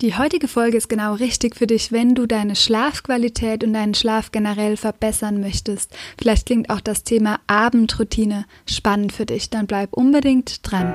Die heutige Folge ist genau richtig für dich, wenn du deine Schlafqualität und deinen Schlaf generell verbessern möchtest. Vielleicht klingt auch das Thema Abendroutine spannend für dich, dann bleib unbedingt dran.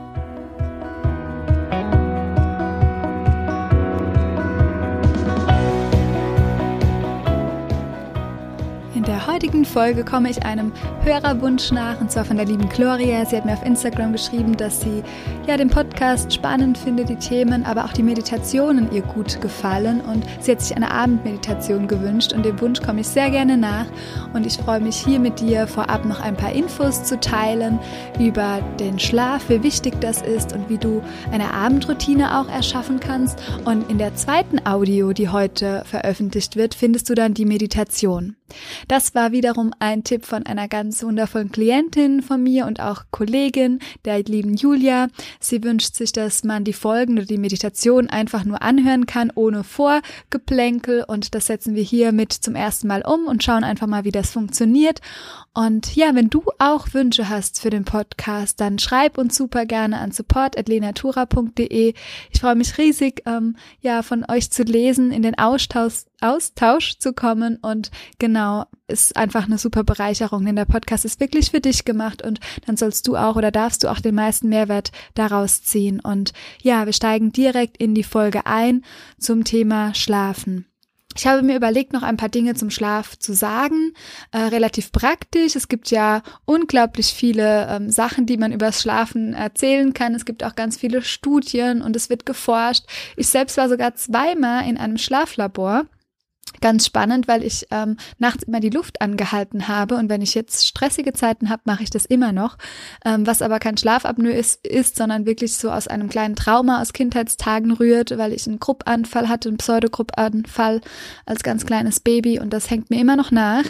Heutigen Folge komme ich einem Hörerwunsch nach, und zwar von der lieben Gloria. Sie hat mir auf Instagram geschrieben, dass sie ja den Podcast spannend findet, die Themen, aber auch die Meditationen ihr gut gefallen und sie hat sich eine Abendmeditation gewünscht und dem Wunsch komme ich sehr gerne nach und ich freue mich hier mit dir vorab noch ein paar Infos zu teilen über den Schlaf, wie wichtig das ist und wie du eine Abendroutine auch erschaffen kannst und in der zweiten Audio, die heute veröffentlicht wird, findest du dann die Meditation. Das war wiederum ein Tipp von einer ganz wundervollen Klientin von mir und auch Kollegin, der lieben Julia. Sie wünscht sich, dass man die Folgen oder die Meditation einfach nur anhören kann, ohne Vorgeplänkel. Und das setzen wir hier mit zum ersten Mal um und schauen einfach mal, wie das funktioniert. Und ja, wenn du auch Wünsche hast für den Podcast, dann schreib uns super gerne an support.lenatura.de. Ich freue mich riesig, ähm, ja, von euch zu lesen, in den Austausch, Austausch zu kommen und genau, ist einfach eine super Bereicherung, denn der Podcast ist wirklich für dich gemacht und dann sollst du auch oder darfst du auch den meisten Mehrwert daraus ziehen. Und ja, wir steigen direkt in die Folge ein zum Thema Schlafen. Ich habe mir überlegt, noch ein paar Dinge zum Schlaf zu sagen. Äh, relativ praktisch. Es gibt ja unglaublich viele ähm, Sachen, die man übers Schlafen erzählen kann. Es gibt auch ganz viele Studien und es wird geforscht. Ich selbst war sogar zweimal in einem Schlaflabor ganz spannend, weil ich ähm, nachts immer die Luft angehalten habe und wenn ich jetzt stressige Zeiten habe, mache ich das immer noch, ähm, was aber kein Schlafapnoe ist, ist, sondern wirklich so aus einem kleinen Trauma aus Kindheitstagen rührt, weil ich einen Gruppanfall hatte, einen Pseudogruppanfall als ganz kleines Baby und das hängt mir immer noch nach.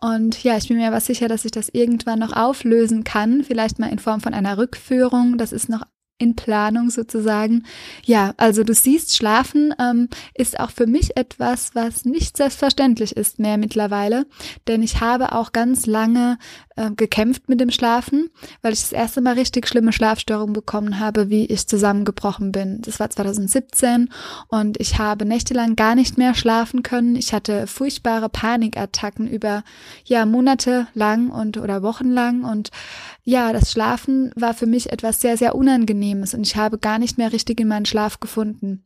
Und ja, ich bin mir aber sicher, dass ich das irgendwann noch auflösen kann, vielleicht mal in Form von einer Rückführung, das ist noch in Planung sozusagen. Ja, also du siehst, Schlafen ähm, ist auch für mich etwas, was nicht selbstverständlich ist mehr mittlerweile, denn ich habe auch ganz lange äh, gekämpft mit dem Schlafen, weil ich das erste Mal richtig schlimme Schlafstörungen bekommen habe, wie ich zusammengebrochen bin. Das war 2017 und ich habe nächtelang gar nicht mehr schlafen können. Ich hatte furchtbare Panikattacken über ja Monate lang und oder Wochen lang und ja, das Schlafen war für mich etwas sehr, sehr Unangenehmes und ich habe gar nicht mehr richtig in meinen Schlaf gefunden.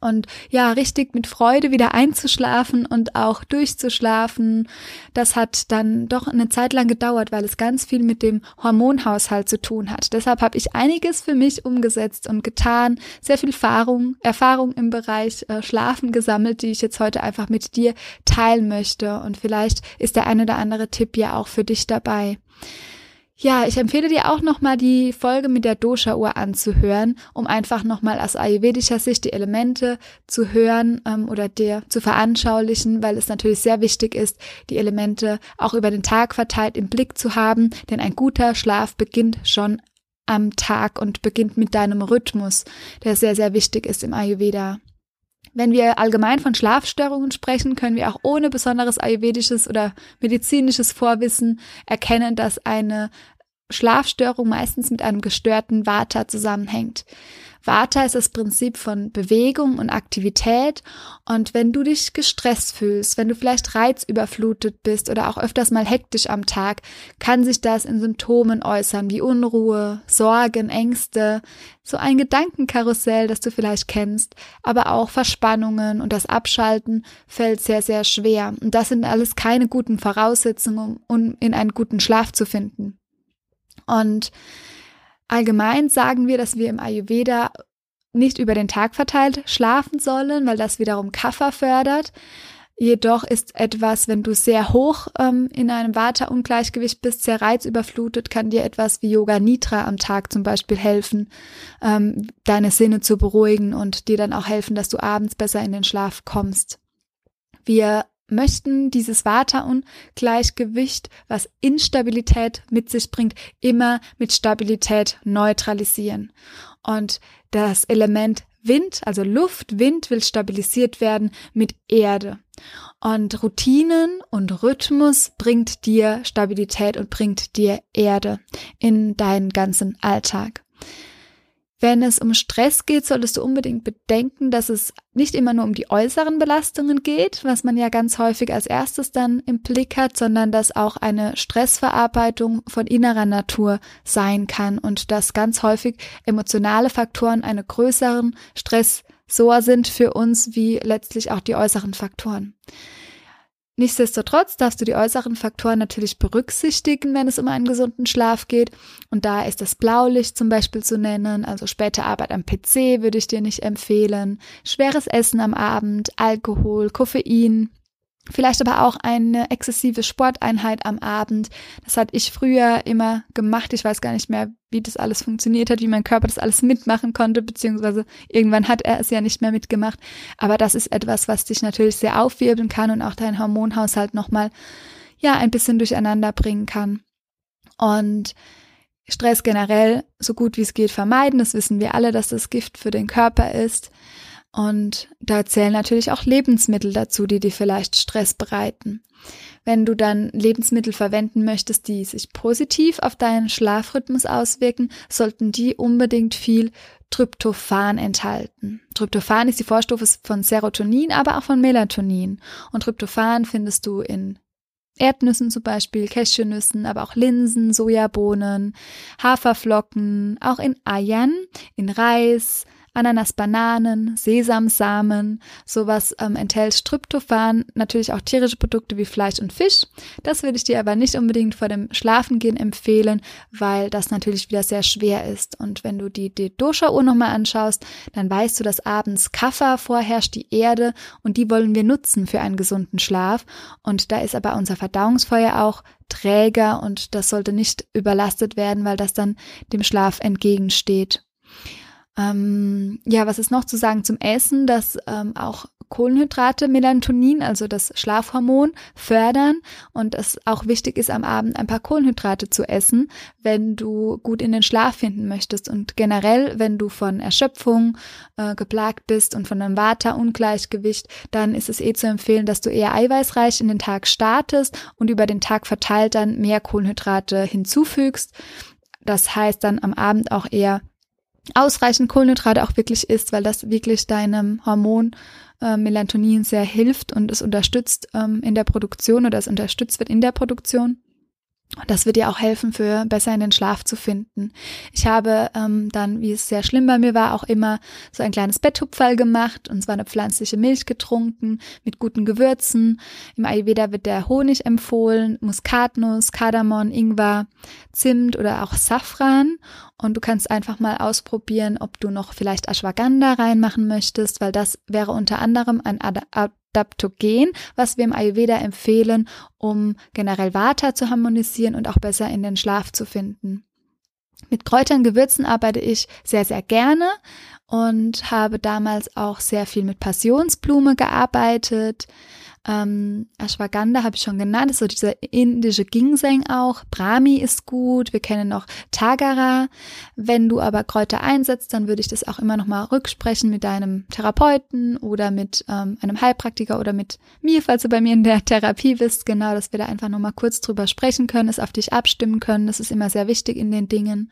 Und ja, richtig mit Freude wieder einzuschlafen und auch durchzuschlafen, das hat dann doch eine Zeit lang gedauert, weil es ganz viel mit dem Hormonhaushalt zu tun hat. Deshalb habe ich einiges für mich umgesetzt und getan, sehr viel Erfahrung, Erfahrung im Bereich äh, Schlafen gesammelt, die ich jetzt heute einfach mit dir teilen möchte. Und vielleicht ist der eine oder andere Tipp ja auch für dich dabei. Ja, ich empfehle dir auch nochmal die Folge mit der Dosha-Uhr anzuhören, um einfach nochmal aus ayurvedischer Sicht die Elemente zu hören ähm, oder dir zu veranschaulichen, weil es natürlich sehr wichtig ist, die Elemente auch über den Tag verteilt im Blick zu haben, denn ein guter Schlaf beginnt schon am Tag und beginnt mit deinem Rhythmus, der sehr, sehr wichtig ist im Ayurveda. Wenn wir allgemein von Schlafstörungen sprechen, können wir auch ohne besonderes ayurvedisches oder medizinisches Vorwissen erkennen, dass eine Schlafstörung meistens mit einem gestörten Vata zusammenhängt. Vata ist das Prinzip von Bewegung und Aktivität. Und wenn du dich gestresst fühlst, wenn du vielleicht reizüberflutet bist oder auch öfters mal hektisch am Tag, kann sich das in Symptomen äußern wie Unruhe, Sorgen, Ängste, so ein Gedankenkarussell, das du vielleicht kennst, aber auch Verspannungen und das Abschalten fällt sehr, sehr schwer. Und das sind alles keine guten Voraussetzungen, um in einen guten Schlaf zu finden. Und allgemein sagen wir, dass wir im Ayurveda nicht über den Tag verteilt schlafen sollen, weil das wiederum Kaffer fördert. Jedoch ist etwas, wenn du sehr hoch ähm, in einem Vata-Ungleichgewicht bist, sehr reizüberflutet, kann dir etwas wie Yoga Nidra am Tag zum Beispiel helfen, ähm, deine Sinne zu beruhigen und dir dann auch helfen, dass du abends besser in den Schlaf kommst. Wir möchten dieses Vata-Ungleichgewicht, was Instabilität mit sich bringt, immer mit Stabilität neutralisieren. Und das Element Wind, also Luft, Wind will stabilisiert werden mit Erde. Und Routinen und Rhythmus bringt dir Stabilität und bringt dir Erde in deinen ganzen Alltag. Wenn es um Stress geht, solltest du unbedingt bedenken, dass es nicht immer nur um die äußeren Belastungen geht, was man ja ganz häufig als erstes dann im Blick hat, sondern dass auch eine Stressverarbeitung von innerer Natur sein kann und dass ganz häufig emotionale Faktoren einen größeren Stressor sind für uns wie letztlich auch die äußeren Faktoren. Nichtsdestotrotz darfst du die äußeren Faktoren natürlich berücksichtigen, wenn es um einen gesunden Schlaf geht. Und da ist das Blaulicht zum Beispiel zu nennen, also späte Arbeit am PC würde ich dir nicht empfehlen, schweres Essen am Abend, Alkohol, Koffein, Vielleicht aber auch eine exzessive Sporteinheit am Abend. Das hatte ich früher immer gemacht. Ich weiß gar nicht mehr, wie das alles funktioniert hat, wie mein Körper das alles mitmachen konnte, beziehungsweise irgendwann hat er es ja nicht mehr mitgemacht. Aber das ist etwas, was dich natürlich sehr aufwirbeln kann und auch deinen Hormonhaushalt nochmal, ja, ein bisschen durcheinander bringen kann. Und Stress generell so gut wie es geht vermeiden. Das wissen wir alle, dass das Gift für den Körper ist. Und da zählen natürlich auch Lebensmittel dazu, die dir vielleicht Stress bereiten. Wenn du dann Lebensmittel verwenden möchtest, die sich positiv auf deinen Schlafrhythmus auswirken, sollten die unbedingt viel Tryptophan enthalten. Tryptophan ist die Vorstufe von Serotonin, aber auch von Melatonin. Und Tryptophan findest du in Erdnüssen zum Beispiel, Cashewnüssen, aber auch Linsen, Sojabohnen, Haferflocken, auch in Eiern, in Reis, Ananas, Bananen, Sesamsamen, sowas ähm, enthält Tryptophan, natürlich auch tierische Produkte wie Fleisch und Fisch. Das würde ich dir aber nicht unbedingt vor dem Schlafengehen empfehlen, weil das natürlich wieder sehr schwer ist. Und wenn du die, die Dosha-Uhr nochmal anschaust, dann weißt du, dass abends Kaffer vorherrscht, die Erde, und die wollen wir nutzen für einen gesunden Schlaf. Und da ist aber unser Verdauungsfeuer auch träger und das sollte nicht überlastet werden, weil das dann dem Schlaf entgegensteht. Ähm, ja, was ist noch zu sagen zum Essen, dass ähm, auch Kohlenhydrate Melatonin, also das Schlafhormon, fördern und es auch wichtig ist, am Abend ein paar Kohlenhydrate zu essen, wenn du gut in den Schlaf finden möchtest. Und generell, wenn du von Erschöpfung äh, geplagt bist und von einem Vata-Ungleichgewicht, dann ist es eh zu empfehlen, dass du eher eiweißreich in den Tag startest und über den Tag verteilt dann mehr Kohlenhydrate hinzufügst. Das heißt dann am Abend auch eher ausreichend Kohlenhydrate auch wirklich isst, weil das wirklich deinem Hormon äh, Melatonin sehr hilft und es unterstützt ähm, in der Produktion oder es unterstützt wird in der Produktion. Das wird dir auch helfen, für besser in den Schlaf zu finden. Ich habe ähm, dann, wie es sehr schlimm bei mir war, auch immer so ein kleines Betthupferl gemacht und zwar eine pflanzliche Milch getrunken mit guten Gewürzen. Im Ayurveda wird der Honig empfohlen, Muskatnuss, Kardamom, Ingwer, Zimt oder auch Safran. Und du kannst einfach mal ausprobieren, ob du noch vielleicht Ashwagandha reinmachen möchtest, weil das wäre unter anderem ein Adaptogen, was wir im Ayurveda empfehlen, um generell Vata zu harmonisieren und auch besser in den Schlaf zu finden. Mit Kräutern, Gewürzen arbeite ich sehr, sehr gerne und habe damals auch sehr viel mit Passionsblume gearbeitet, ähm, Ashwagandha habe ich schon genannt, so dieser indische Ginseng auch. Brahmi ist gut. Wir kennen noch Tagara. Wenn du aber Kräuter einsetzt, dann würde ich das auch immer noch mal rücksprechen mit deinem Therapeuten oder mit ähm, einem Heilpraktiker oder mit mir, falls du bei mir in der Therapie bist. Genau, dass wir da einfach noch mal kurz drüber sprechen können, es auf dich abstimmen können. Das ist immer sehr wichtig in den Dingen.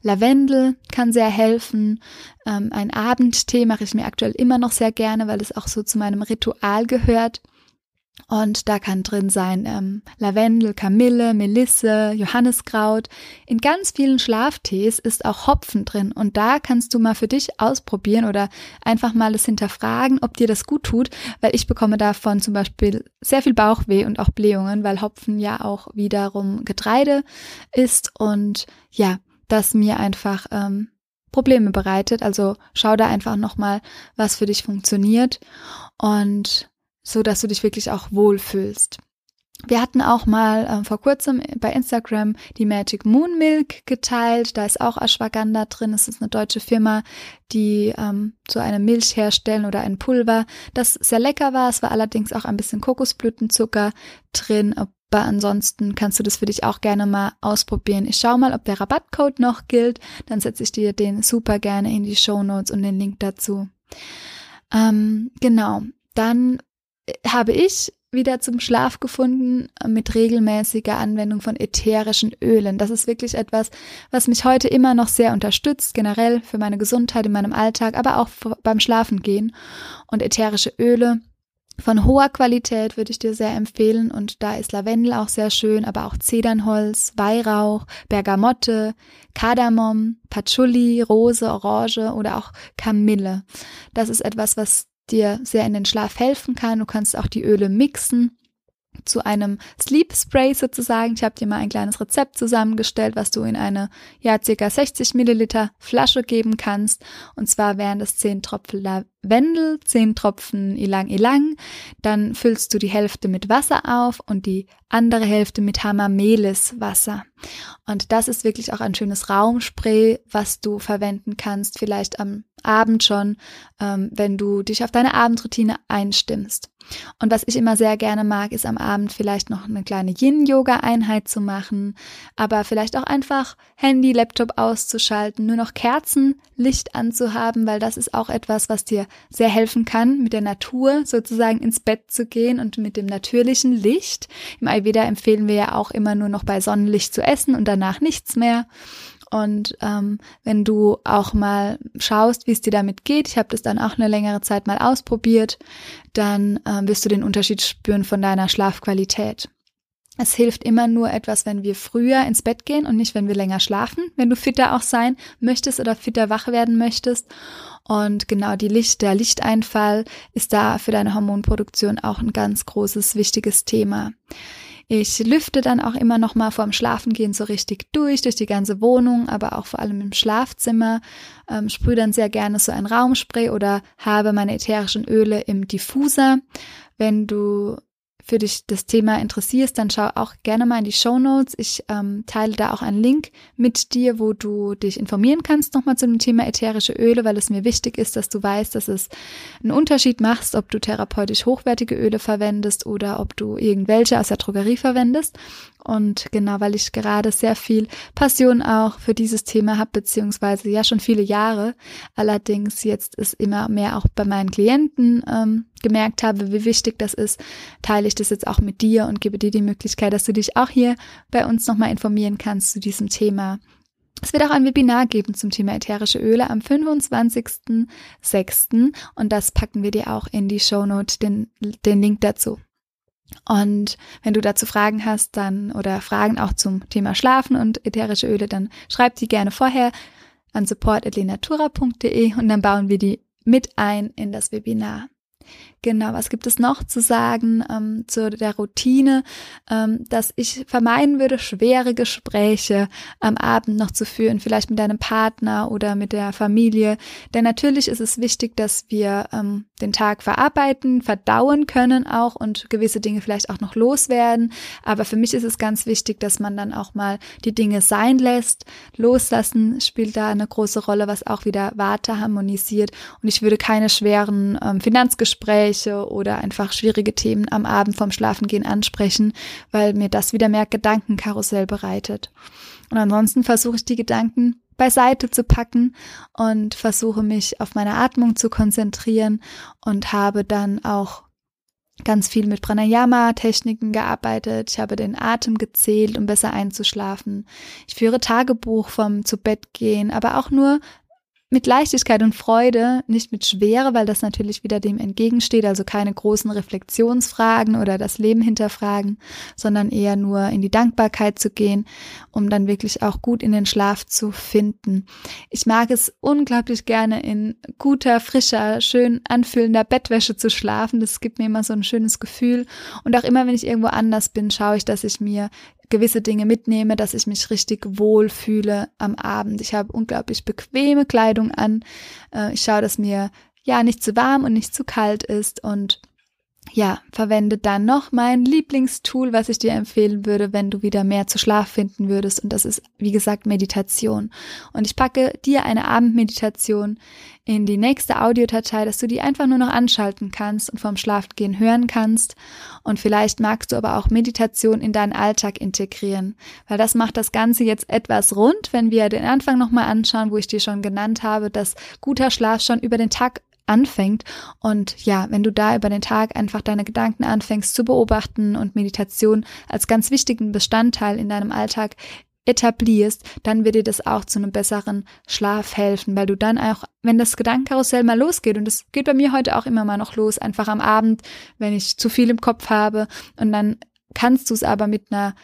Lavendel kann sehr helfen. Ähm, ein Abendtee mache ich mir aktuell immer noch sehr gerne, weil es auch so zu meinem Ritual gehört. Und da kann drin sein ähm, Lavendel, Kamille, Melisse, Johanniskraut. In ganz vielen Schlaftees ist auch Hopfen drin. Und da kannst du mal für dich ausprobieren oder einfach mal es hinterfragen, ob dir das gut tut, weil ich bekomme davon zum Beispiel sehr viel Bauchweh und auch Blähungen, weil Hopfen ja auch wiederum Getreide ist und ja, das mir einfach ähm, Probleme bereitet. Also schau da einfach nochmal, was für dich funktioniert. Und so dass du dich wirklich auch wohlfühlst. Wir hatten auch mal äh, vor kurzem bei Instagram die Magic Moon Milk geteilt. Da ist auch Ashwagandha drin. Es ist eine deutsche Firma, die ähm, so eine Milch herstellen oder ein Pulver, das sehr lecker war. Es war allerdings auch ein bisschen Kokosblütenzucker drin. Aber ansonsten kannst du das für dich auch gerne mal ausprobieren. Ich schau mal, ob der Rabattcode noch gilt. Dann setze ich dir den super gerne in die Show Notes und den Link dazu. Ähm, genau. Dann habe ich wieder zum Schlaf gefunden mit regelmäßiger Anwendung von ätherischen Ölen. Das ist wirklich etwas, was mich heute immer noch sehr unterstützt, generell für meine Gesundheit in meinem Alltag, aber auch beim Schlafengehen. Und ätherische Öle von hoher Qualität würde ich dir sehr empfehlen und da ist Lavendel auch sehr schön, aber auch Zedernholz, Weihrauch, Bergamotte, Kardamom, Patchouli, Rose, Orange oder auch Kamille. Das ist etwas, was dir sehr in den Schlaf helfen kann. Du kannst auch die Öle mixen zu einem Sleep Spray sozusagen. Ich habe dir mal ein kleines Rezept zusammengestellt, was du in eine ja circa 60 Milliliter Flasche geben kannst. Und zwar wären das 10 Tropfen Lavendel, 10 Tropfen Ilang Ilang. Dann füllst du die Hälfte mit Wasser auf und die andere Hälfte mit Hamamelis Wasser. Und das ist wirklich auch ein schönes Raumspray, was du verwenden kannst, vielleicht am Abend schon, ähm, wenn du dich auf deine Abendroutine einstimmst. Und was ich immer sehr gerne mag, ist am Abend vielleicht noch eine kleine Yin-Yoga-Einheit zu machen, aber vielleicht auch einfach Handy, Laptop auszuschalten, nur noch Kerzenlicht anzuhaben, weil das ist auch etwas, was dir sehr helfen kann, mit der Natur sozusagen ins Bett zu gehen und mit dem natürlichen Licht. Im Ayurveda empfehlen wir ja auch immer nur noch bei Sonnenlicht zu essen und danach nichts mehr. Und ähm, wenn du auch mal schaust, wie es dir damit geht, ich habe das dann auch eine längere Zeit mal ausprobiert, dann äh, wirst du den Unterschied spüren von deiner Schlafqualität. Es hilft immer nur etwas, wenn wir früher ins Bett gehen und nicht, wenn wir länger schlafen, wenn du fitter auch sein möchtest oder fitter wach werden möchtest. Und genau die Licht, der Lichteinfall ist da für deine Hormonproduktion auch ein ganz großes, wichtiges Thema. Ich lüfte dann auch immer noch mal vorm Schlafengehen so richtig durch, durch die ganze Wohnung, aber auch vor allem im Schlafzimmer. Ähm, sprühe dann sehr gerne so ein Raumspray oder habe meine ätherischen Öle im Diffuser. Wenn du für dich das Thema interessierst, dann schau auch gerne mal in die Show Notes. Ich ähm, teile da auch einen Link mit dir, wo du dich informieren kannst nochmal zu dem Thema ätherische Öle, weil es mir wichtig ist, dass du weißt, dass es einen Unterschied machst, ob du therapeutisch hochwertige Öle verwendest oder ob du irgendwelche aus der Drogerie verwendest. Und genau, weil ich gerade sehr viel Passion auch für dieses Thema habe, beziehungsweise ja schon viele Jahre. Allerdings jetzt ist immer mehr auch bei meinen Klienten ähm, gemerkt habe, wie wichtig das ist, teile ich das jetzt auch mit dir und gebe dir die Möglichkeit, dass du dich auch hier bei uns nochmal informieren kannst zu diesem Thema. Es wird auch ein Webinar geben zum Thema ätherische Öle am 25.06. und das packen wir dir auch in die Shownote, den, den Link dazu. Und wenn du dazu Fragen hast, dann oder Fragen auch zum Thema Schlafen und ätherische Öle, dann schreib die gerne vorher an support.lenatura.de und dann bauen wir die mit ein in das Webinar. Genau, was gibt es noch zu sagen ähm, zu der Routine, ähm, dass ich vermeiden würde, schwere Gespräche am Abend noch zu führen, vielleicht mit deinem Partner oder mit der Familie. Denn natürlich ist es wichtig, dass wir ähm, den Tag verarbeiten, verdauen können auch und gewisse Dinge vielleicht auch noch loswerden. Aber für mich ist es ganz wichtig, dass man dann auch mal die Dinge sein lässt. Loslassen spielt da eine große Rolle, was auch wieder Warte harmonisiert. Und ich würde keine schweren ähm, Finanzgespräche oder einfach schwierige Themen am Abend vorm Schlafengehen ansprechen, weil mir das wieder mehr Gedankenkarussell bereitet. Und ansonsten versuche ich die Gedanken beiseite zu packen und versuche mich auf meine Atmung zu konzentrieren und habe dann auch ganz viel mit Pranayama-Techniken gearbeitet. Ich habe den Atem gezählt, um besser einzuschlafen. Ich führe Tagebuch vom zu Bett gehen, aber auch nur mit Leichtigkeit und Freude, nicht mit Schwere, weil das natürlich wieder dem entgegensteht, also keine großen Reflexionsfragen oder das Leben hinterfragen, sondern eher nur in die Dankbarkeit zu gehen, um dann wirklich auch gut in den Schlaf zu finden. Ich mag es unglaublich gerne in guter, frischer, schön anfühlender Bettwäsche zu schlafen. Das gibt mir immer so ein schönes Gefühl. Und auch immer, wenn ich irgendwo anders bin, schaue ich, dass ich mir gewisse Dinge mitnehme, dass ich mich richtig wohl fühle am Abend. Ich habe unglaublich bequeme Kleidung an. Äh, ich schaue, dass mir ja nicht zu warm und nicht zu kalt ist und ja, verwende dann noch mein Lieblingstool, was ich dir empfehlen würde, wenn du wieder mehr zu Schlaf finden würdest. Und das ist, wie gesagt, Meditation. Und ich packe dir eine Abendmeditation in die nächste Audiodatei, dass du die einfach nur noch anschalten kannst und vorm Schlafgehen hören kannst. Und vielleicht magst du aber auch Meditation in deinen Alltag integrieren, weil das macht das Ganze jetzt etwas rund, wenn wir den Anfang nochmal anschauen, wo ich dir schon genannt habe, dass guter Schlaf schon über den Tag anfängt. Und ja, wenn du da über den Tag einfach deine Gedanken anfängst zu beobachten und Meditation als ganz wichtigen Bestandteil in deinem Alltag etablierst, dann wird dir das auch zu einem besseren Schlaf helfen, weil du dann auch, wenn das Gedankenkarussell mal losgeht, und das geht bei mir heute auch immer mal noch los, einfach am Abend, wenn ich zu viel im Kopf habe, und dann kannst du es aber mit einer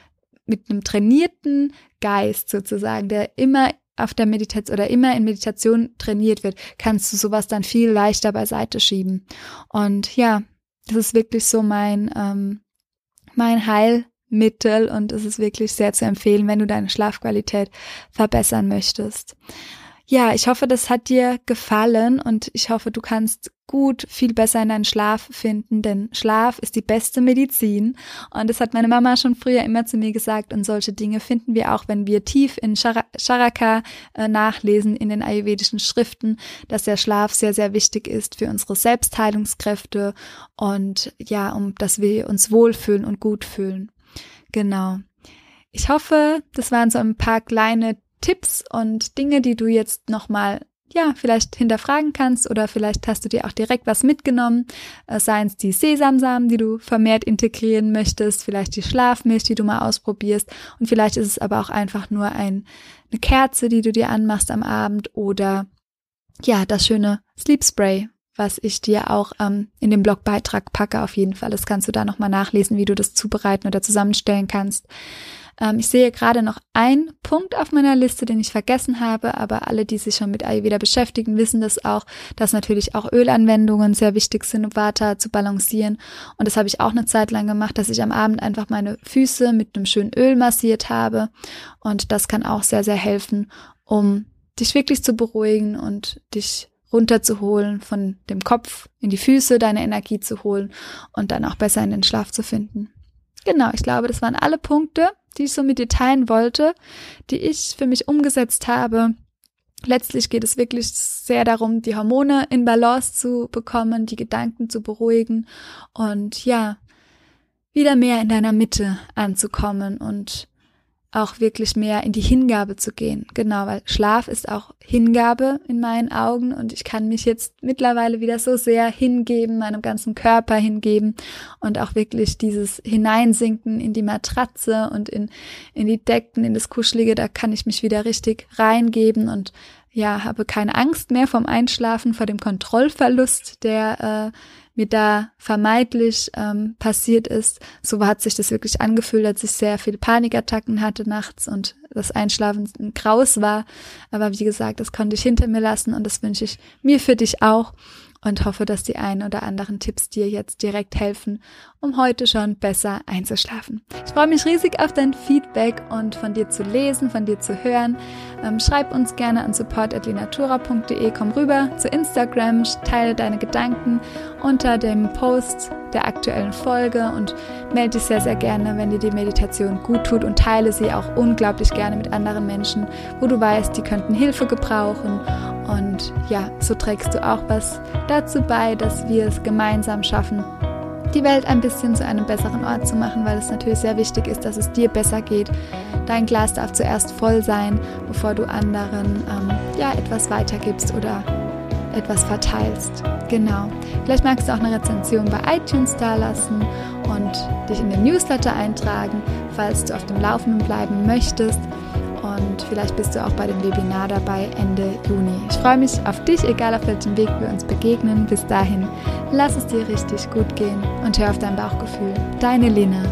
mit einem trainierten Geist sozusagen, der immer auf der Meditation oder immer in Meditation trainiert wird, kannst du sowas dann viel leichter beiseite schieben. Und ja, das ist wirklich so mein, ähm, mein Heilmittel und es ist wirklich sehr zu empfehlen, wenn du deine Schlafqualität verbessern möchtest. Ja, ich hoffe, das hat dir gefallen und ich hoffe, du kannst gut viel besser in deinen Schlaf finden, denn Schlaf ist die beste Medizin und das hat meine Mama schon früher immer zu mir gesagt und solche Dinge finden wir auch, wenn wir tief in Charaka äh, nachlesen in den ayurvedischen Schriften, dass der Schlaf sehr sehr wichtig ist für unsere Selbstheilungskräfte und ja, um dass wir uns wohlfühlen und gut fühlen. Genau. Ich hoffe, das waren so ein paar kleine Tipps und Dinge, die du jetzt nochmal ja, vielleicht hinterfragen kannst oder vielleicht hast du dir auch direkt was mitgenommen, äh, seien es die Sesamsamen, die du vermehrt integrieren möchtest, vielleicht die Schlafmilch, die du mal ausprobierst. Und vielleicht ist es aber auch einfach nur ein, eine Kerze, die du dir anmachst am Abend oder ja, das schöne Sleep Spray, was ich dir auch ähm, in dem Blogbeitrag packe auf jeden Fall. Das kannst du da nochmal nachlesen, wie du das zubereiten oder zusammenstellen kannst. Ähm, ich sehe gerade noch einen Punkt auf meiner Liste, den ich vergessen habe, aber alle, die sich schon mit Ayurveda beschäftigen, wissen das auch, dass natürlich auch Ölanwendungen sehr wichtig sind, um Vata zu balancieren. Und das habe ich auch eine Zeit lang gemacht, dass ich am Abend einfach meine Füße mit einem schönen Öl massiert habe. Und das kann auch sehr, sehr helfen, um dich wirklich zu beruhigen und dich runterzuholen, von dem Kopf in die Füße deine Energie zu holen und dann auch besser in den Schlaf zu finden. Genau, ich glaube, das waren alle Punkte, die ich so mit dir teilen wollte, die ich für mich umgesetzt habe. Letztlich geht es wirklich sehr darum, die Hormone in Balance zu bekommen, die Gedanken zu beruhigen und ja, wieder mehr in deiner Mitte anzukommen und auch wirklich mehr in die Hingabe zu gehen. Genau, weil Schlaf ist auch Hingabe in meinen Augen und ich kann mich jetzt mittlerweile wieder so sehr hingeben, meinem ganzen Körper hingeben und auch wirklich dieses Hineinsinken in die Matratze und in, in die Decken, in das Kuschelige, da kann ich mich wieder richtig reingeben und ja, habe keine Angst mehr vom Einschlafen, vor dem Kontrollverlust, der äh, mir da vermeidlich ähm, passiert ist. So hat sich das wirklich angefühlt, als ich sehr viele Panikattacken hatte nachts und das Einschlafen ein Graus war. Aber wie gesagt, das konnte ich hinter mir lassen und das wünsche ich mir für dich auch und hoffe, dass die ein oder anderen Tipps dir jetzt direkt helfen, um heute schon besser einzuschlafen. Ich freue mich riesig auf dein Feedback und von dir zu lesen, von dir zu hören. Ähm, schreib uns gerne an support.linatura.de, komm rüber zu Instagram, teile deine Gedanken unter dem Post der aktuellen Folge und melde dich sehr, sehr gerne, wenn dir die Meditation gut tut und teile sie auch unglaublich gerne mit anderen Menschen, wo du weißt, die könnten Hilfe gebrauchen. Und ja, so trägst du auch was dazu bei, dass wir es gemeinsam schaffen, die Welt ein bisschen zu einem besseren Ort zu machen, weil es natürlich sehr wichtig ist, dass es dir besser geht. Dein Glas darf zuerst voll sein, bevor du anderen ähm, ja etwas weitergibst oder etwas verteilst. Genau. Vielleicht magst du auch eine Rezension bei iTunes dalassen und dich in den Newsletter eintragen, falls du auf dem Laufenden bleiben möchtest. Und vielleicht bist du auch bei dem Webinar dabei Ende Juni. Ich freue mich auf dich, egal auf welchem Weg wir uns begegnen. Bis dahin, lass es dir richtig gut gehen und hör auf dein Bauchgefühl. Deine Lina.